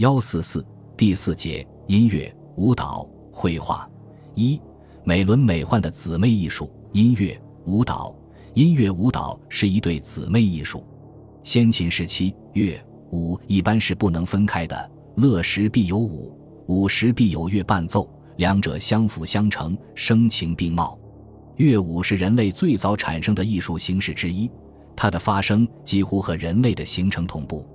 幺四四第四节音乐、舞蹈、绘画。一、美轮美奂的姊妹艺术：音乐、舞蹈。音乐、舞蹈是一对姊妹艺术。先秦时期，乐、舞一般是不能分开的，乐时必有舞，舞时必有乐伴奏，两者相辅相成，声情并茂。乐舞是人类最早产生的艺术形式之一，它的发生几乎和人类的形成同步。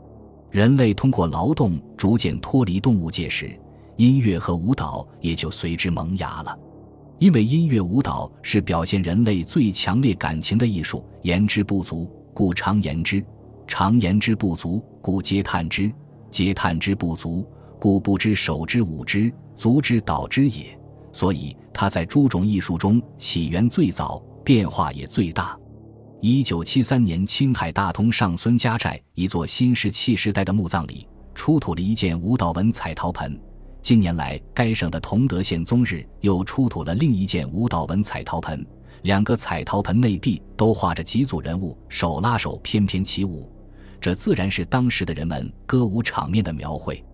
人类通过劳动逐渐脱离动物界时，音乐和舞蹈也就随之萌芽了。因为音乐舞蹈是表现人类最强烈感情的艺术，言之不足，故常言之；常言之不足，故皆叹之；皆叹之不足，故不知手之舞之，足之蹈之也。所以，它在诸种艺术中起源最早，变化也最大。一九七三年，青海大通上孙家寨一座新石器时代的墓葬里，出土了一件舞蹈纹彩陶盆。近年来，该省的同德县宗日又出土了另一件舞蹈纹彩陶盆，两个彩陶盆内壁都画着几组人物手拉手翩翩起舞，这自然是当时的人们歌舞场面的描绘。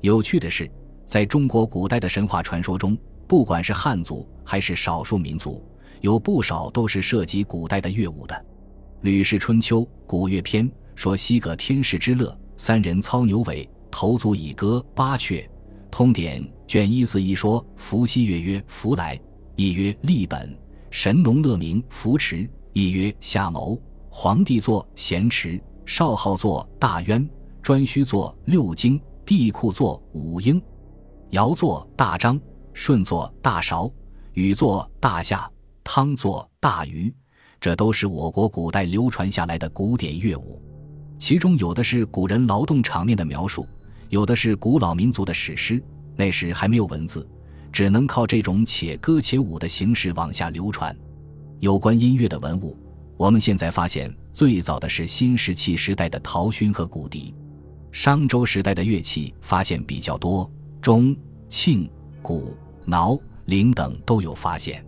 有趣的是，在中国古代的神话传说中，不管是汉族还是少数民族，有不少都是涉及古代的乐舞的。《吕氏春秋·古乐篇》说：“西葛天氏之乐，三人操牛尾，头足以歌八阙。”通典卷一四一说：“伏羲乐曰伏来，亦曰立本；神农乐鸣伏池，亦曰夏谋。黄帝作咸池，少昊作大渊，颛顼作六经，帝喾作五应，尧作大章，舜作大韶，禹作大夏，汤作大禹。这都是我国古代流传下来的古典乐舞，其中有的是古人劳动场面的描述。”有的是古老民族的史诗，那时还没有文字，只能靠这种且歌且舞的形式往下流传。有关音乐的文物，我们现在发现最早的是新石器时代的陶埙和骨笛，商周时代的乐器发现比较多，钟、磬、鼓、铙、铃等都有发现。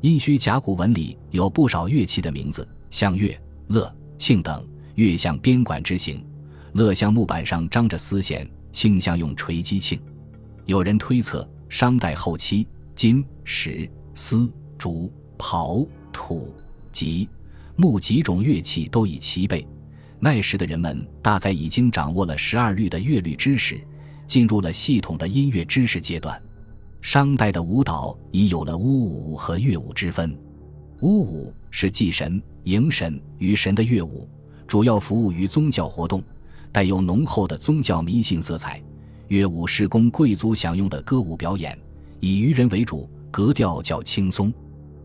殷墟甲骨文里有不少乐器的名字，像乐、乐、磬等，乐像边管之形。乐像木板上张着丝弦，磬像用锤击磬。有人推测，商代后期，金、石、丝、竹、刨、土、吉、木几种乐器都已齐备。那时的人们大概已经掌握了十二律的乐律知识，进入了系统的音乐知识阶段。商代的舞蹈已有了巫舞和乐舞之分。巫舞是祭神、迎神、于神的乐舞，主要服务于宗教活动。带有浓厚的宗教迷信色彩，乐舞是供贵族享用的歌舞表演，以渔人为主，格调较轻松。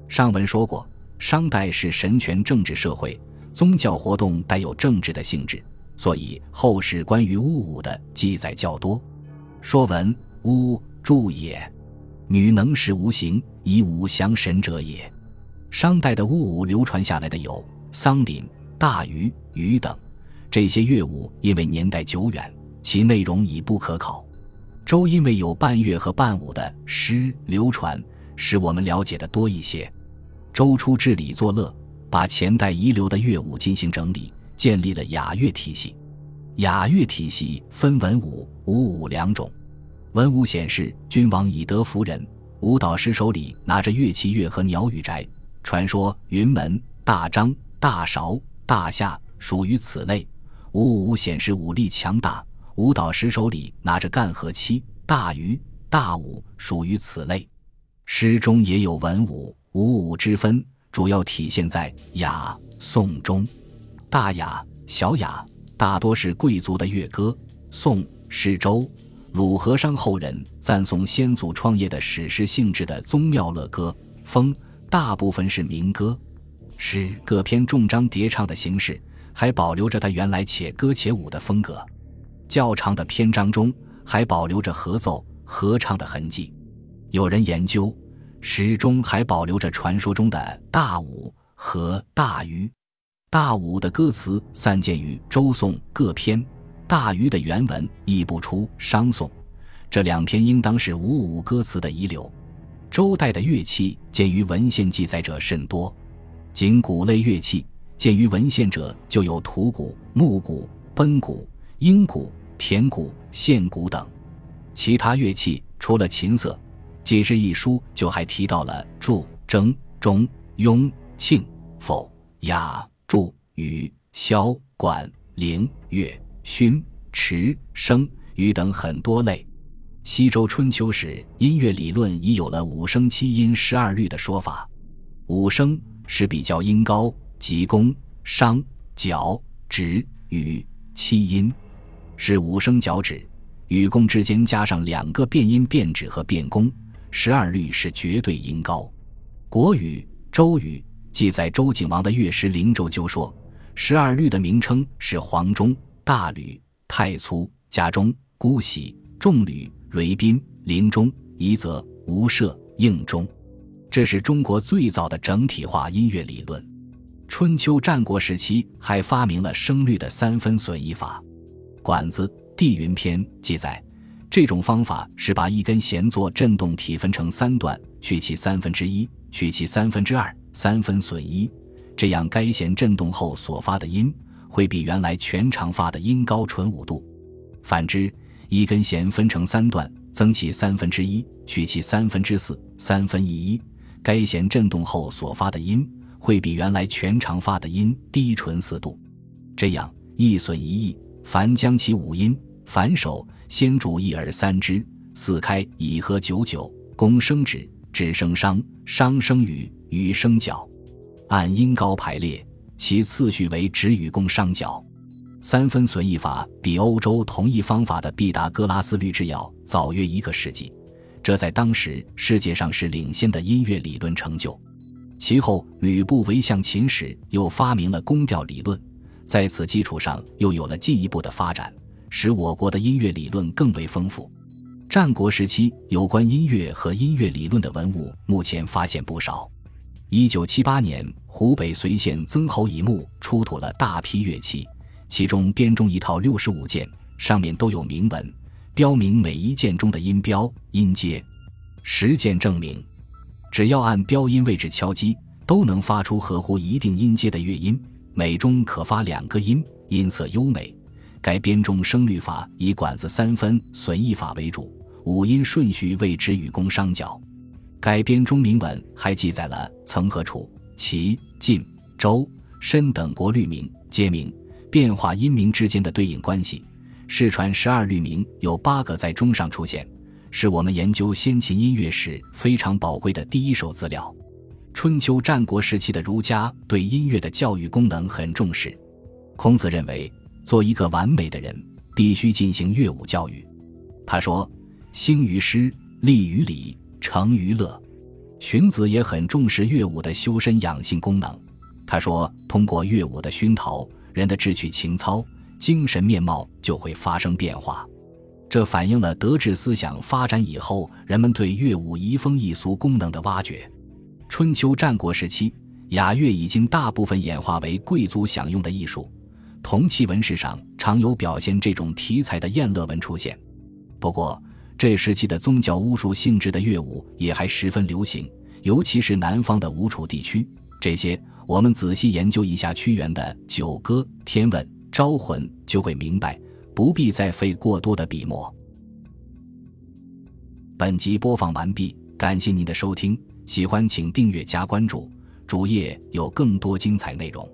上文说过，商代是神权政治社会，宗教活动带有政治的性质，所以后世关于巫舞的记载较多。说文：巫，祝也，女能识无形，以武降神者也。商代的巫舞流传下来的有桑林、大鱼、鱼等。这些乐舞因为年代久远，其内容已不可考。周因为有半乐和半舞的诗流传，使我们了解的多一些。周初治理作乐，把前代遗留的乐舞进行整理，建立了雅乐体系。雅乐体系分文武、武舞两种。文武显示君王以德服人，舞蹈师手里拿着乐器乐和鸟语宅。传说云门、大张、大韶、大夏属于此类。武舞显示武力强大，舞蹈师手里拿着干和漆、大鱼、大舞，属于此类。诗中也有文武、武舞之分，主要体现在雅、颂中。大雅、小雅大多是贵族的乐歌，颂是周、鲁和商后人赞颂先祖创业的史诗性质的宗庙乐歌。风大部分是民歌，诗各篇重章叠唱的形式。还保留着他原来且歌且舞的风格，较长的篇章中还保留着合奏、合唱的痕迹。有人研究，诗中还保留着传说中的大舞和大鱼。大舞的歌词散见于周颂各篇，大鱼的原文译不出商颂，这两篇应当是五五歌词的遗留。周代的乐器见于文献记载者甚多，仅鼓类乐器。见于文献者就有土鼓、木鼓、奔鼓、鹰鼓、田鼓、线鼓等。其他乐器除了琴瑟，《这一书就还提到了柱、筝、钟、雍、磬、否、雅、祝、羽、箫、管、铃、乐、埙、池、笙、竽等很多类。西周春秋时，音乐理论已有了五声七音十二律的说法。五声是比较音高即宫、商、角、徵、羽七音，是五声角徵。与宫之间加上两个变音变指和变宫，十二律是绝对音高。国语、周语记载周景王的乐师灵州就说，十二律的名称是黄钟、大吕、太粗、家中、姑息、重吕、蕤宾、临钟、夷则、吴舍、应钟。这是中国最早的整体化音乐理论。春秋战国时期还发明了声律的三分损益法，《管子·地云篇》记载，这种方法是把一根弦作振动体分成三段，取其三分之一，取其三分之二，三分损一，这样该弦振动后所发的音会比原来全长发的音高纯五度。反之，一根弦分成三段，增其三分之一，去其三分之四，三分一一，该弦振动后所发的音。会比原来全长发的音低纯四度，这样一损一益，凡将其五音，反手先主一而三之，四开以和九九，宫生止，止生商，商生羽，羽生角，按音高排列，其次序为止羽宫商角。三分损益法比欧洲同一方法的毕达哥拉斯律制要早约一个世纪，这在当时世界上是领先的音乐理论成就。其后，吕不韦向秦时，又发明了宫调理论，在此基础上又有了进一步的发展，使我国的音乐理论更为丰富。战国时期有关音乐和音乐理论的文物，目前发现不少。一九七八年，湖北随县曾侯乙墓出土了大批乐器，其中编钟一套六十五件，上面都有铭文，标明每一件中的音标、音阶。实践证明。只要按标音位置敲击，都能发出合乎一定音阶的乐音，每钟可发两个音，音色优美。该编钟声律法以管子三分损益法为主，五音顺序为止与宫商角。改编钟铭文还记载了曾和楚、齐、晋、周、申等国律名、皆名、变化音名之间的对应关系。世传十二律名有八个在钟上出现。是我们研究先秦音乐史非常宝贵的第一手资料。春秋战国时期的儒家对音乐的教育功能很重视。孔子认为，做一个完美的人，必须进行乐舞教育。他说：“兴于诗，立于礼，成于乐。”荀子也很重视乐舞的修身养性功能。他说：“通过乐舞的熏陶，人的志趣情操、精神面貌就会发生变化。”这反映了德治思想发展以后，人们对乐舞移风易俗功能的挖掘。春秋战国时期，雅乐已经大部分演化为贵族享用的艺术，铜器纹饰上常有表现这种题材的宴乐纹出现。不过，这时期的宗教巫术性质的乐舞也还十分流行，尤其是南方的吴楚地区。这些我们仔细研究一下屈原的《九歌》《天问》《招魂》，就会明白。不必再费过多的笔墨。本集播放完毕，感谢您的收听，喜欢请订阅加关注，主页有更多精彩内容。